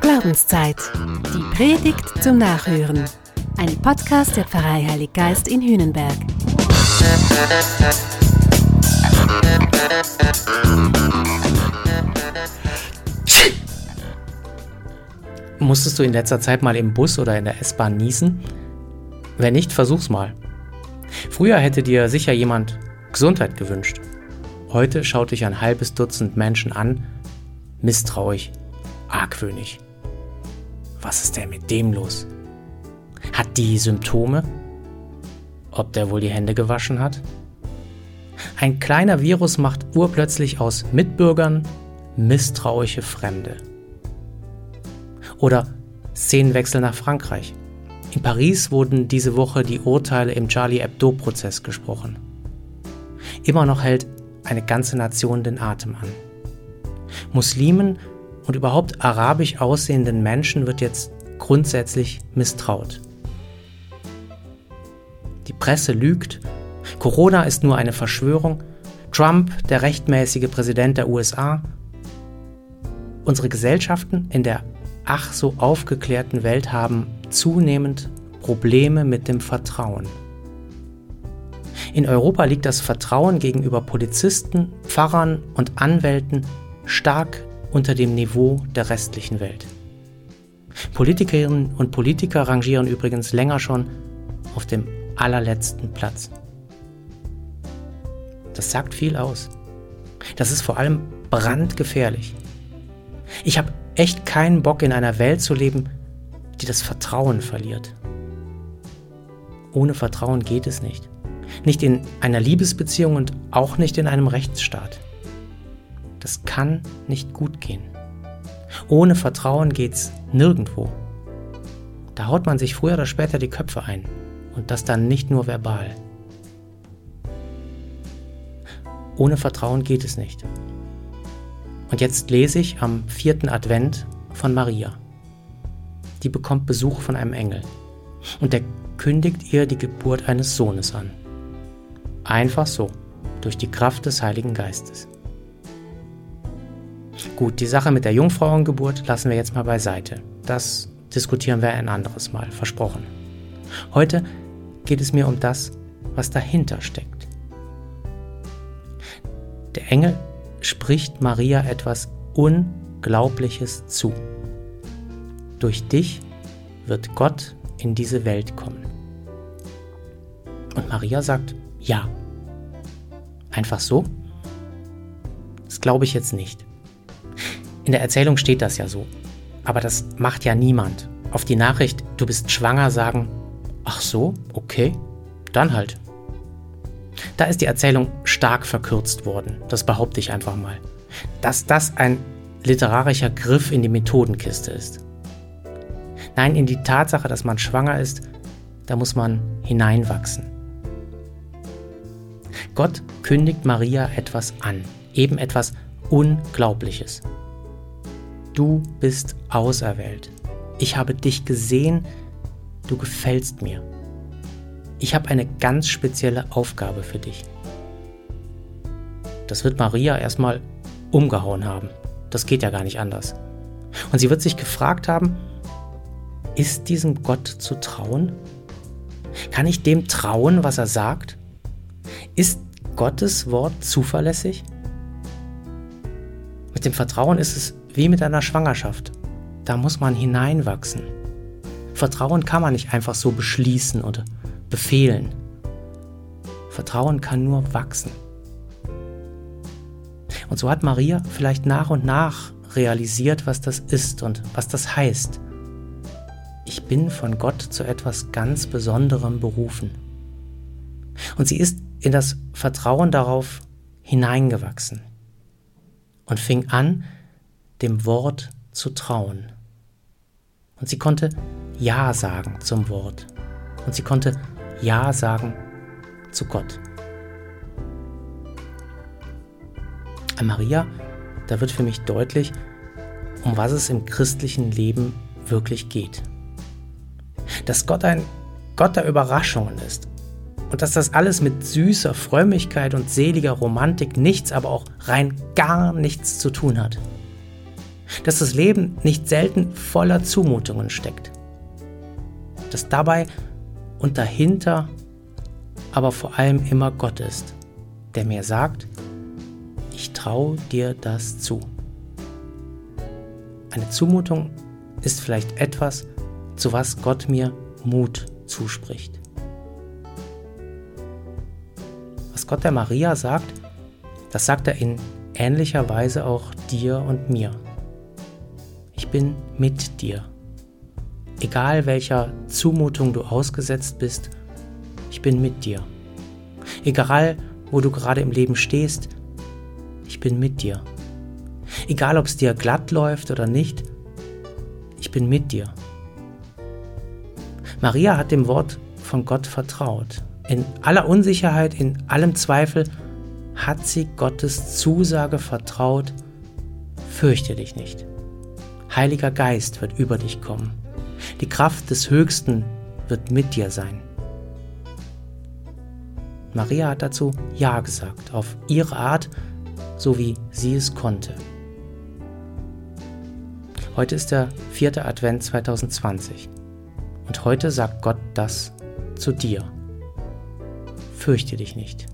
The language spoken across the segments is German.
Glaubenszeit. Die Predigt zum Nachhören. Ein Podcast der Pfarrei Heilig Geist in Hühnenberg. Musstest du in letzter Zeit mal im Bus oder in der S-Bahn niesen? Wenn nicht, versuch's mal. Früher hätte dir sicher jemand Gesundheit gewünscht. Heute schaut dich ein halbes Dutzend Menschen an, misstrauisch, argwöhnig. Was ist denn mit dem los? Hat die Symptome? Ob der wohl die Hände gewaschen hat? Ein kleiner Virus macht urplötzlich aus Mitbürgern misstrauische Fremde. Oder Szenenwechsel nach Frankreich. In Paris wurden diese Woche die Urteile im Charlie Hebdo-Prozess gesprochen. Immer noch hält eine ganze Nation den Atem an. Muslimen und überhaupt arabisch aussehenden Menschen wird jetzt grundsätzlich misstraut. Die Presse lügt, Corona ist nur eine Verschwörung, Trump der rechtmäßige Präsident der USA. Unsere Gesellschaften in der ach so aufgeklärten Welt haben zunehmend Probleme mit dem Vertrauen. In Europa liegt das Vertrauen gegenüber Polizisten, Pfarrern und Anwälten stark unter dem Niveau der restlichen Welt. Politikerinnen und Politiker rangieren übrigens länger schon auf dem allerletzten Platz. Das sagt viel aus. Das ist vor allem brandgefährlich. Ich habe echt keinen Bock in einer Welt zu leben, die das Vertrauen verliert. Ohne Vertrauen geht es nicht. Nicht in einer Liebesbeziehung und auch nicht in einem Rechtsstaat. Das kann nicht gut gehen. Ohne Vertrauen geht's nirgendwo. Da haut man sich früher oder später die Köpfe ein. Und das dann nicht nur verbal. Ohne Vertrauen geht es nicht. Und jetzt lese ich am vierten Advent von Maria. Die bekommt Besuch von einem Engel. Und der kündigt ihr die Geburt eines Sohnes an. Einfach so, durch die Kraft des Heiligen Geistes. Gut, die Sache mit der Jungfrauengeburt lassen wir jetzt mal beiseite. Das diskutieren wir ein anderes Mal, versprochen. Heute geht es mir um das, was dahinter steckt. Der Engel spricht Maria etwas Unglaubliches zu. Durch dich wird Gott in diese Welt kommen. Und Maria sagt, ja. Einfach so? Das glaube ich jetzt nicht. In der Erzählung steht das ja so. Aber das macht ja niemand. Auf die Nachricht, du bist schwanger, sagen, ach so, okay, dann halt. Da ist die Erzählung stark verkürzt worden, das behaupte ich einfach mal. Dass das ein literarischer Griff in die Methodenkiste ist. Nein, in die Tatsache, dass man schwanger ist, da muss man hineinwachsen. Gott kündigt Maria etwas an, eben etwas Unglaubliches. Du bist auserwählt. Ich habe dich gesehen, du gefällst mir. Ich habe eine ganz spezielle Aufgabe für dich. Das wird Maria erstmal umgehauen haben. Das geht ja gar nicht anders. Und sie wird sich gefragt haben, ist diesem Gott zu trauen? Kann ich dem trauen, was er sagt? Ist Gottes Wort zuverlässig? Mit dem Vertrauen ist es wie mit einer Schwangerschaft. Da muss man hineinwachsen. Vertrauen kann man nicht einfach so beschließen oder befehlen. Vertrauen kann nur wachsen. Und so hat Maria vielleicht nach und nach realisiert, was das ist und was das heißt. Ich bin von Gott zu etwas ganz Besonderem berufen. Und sie ist in das Vertrauen darauf hineingewachsen und fing an, dem Wort zu trauen. Und sie konnte Ja sagen zum Wort. Und sie konnte Ja sagen zu Gott. An Maria, da wird für mich deutlich, um was es im christlichen Leben wirklich geht. Dass Gott ein Gott der Überraschungen ist und dass das alles mit süßer Frömmigkeit und seliger Romantik nichts, aber auch rein gar nichts zu tun hat. Dass das Leben nicht selten voller Zumutungen steckt, dass dabei und dahinter aber vor allem immer Gott ist, der mir sagt, ich traue dir das zu. Eine Zumutung ist vielleicht etwas, zu was Gott mir Mut zuspricht. Was Gott der Maria sagt, das sagt er in ähnlicher Weise auch dir und mir. Bin mit dir. Egal welcher Zumutung du ausgesetzt bist, ich bin mit dir. Egal, wo du gerade im Leben stehst, ich bin mit dir. Egal, ob es dir glatt läuft oder nicht, ich bin mit dir. Maria hat dem Wort von Gott vertraut. In aller Unsicherheit, in allem Zweifel hat sie Gottes Zusage vertraut, fürchte dich nicht. Heiliger Geist wird über dich kommen. Die Kraft des Höchsten wird mit dir sein. Maria hat dazu Ja gesagt, auf ihre Art, so wie sie es konnte. Heute ist der vierte Advent 2020 und heute sagt Gott das zu dir. Fürchte dich nicht.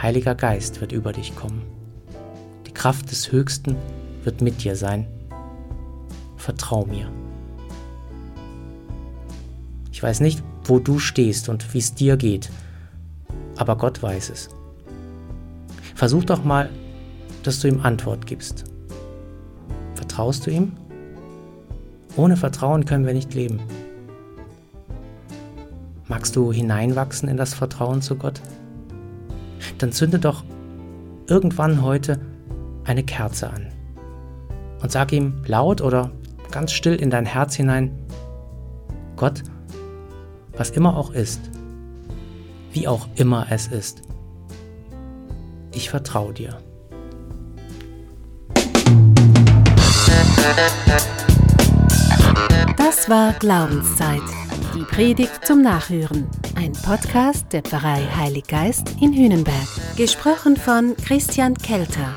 Heiliger Geist wird über dich kommen. Die Kraft des Höchsten wird mit dir sein. Vertrau mir. Ich weiß nicht, wo du stehst und wie es dir geht, aber Gott weiß es. Versuch doch mal, dass du ihm Antwort gibst. Vertraust du ihm? Ohne Vertrauen können wir nicht leben. Magst du hineinwachsen in das Vertrauen zu Gott? Dann zünde doch irgendwann heute eine Kerze an und sag ihm laut oder ganz still in dein Herz hinein, Gott, was immer auch ist, wie auch immer es ist, ich vertraue dir. Das war Glaubenszeit. Die Predigt zum Nachhören. Ein Podcast der Pfarrei Heilig Geist in Hünenberg. Gesprochen von Christian Kelter.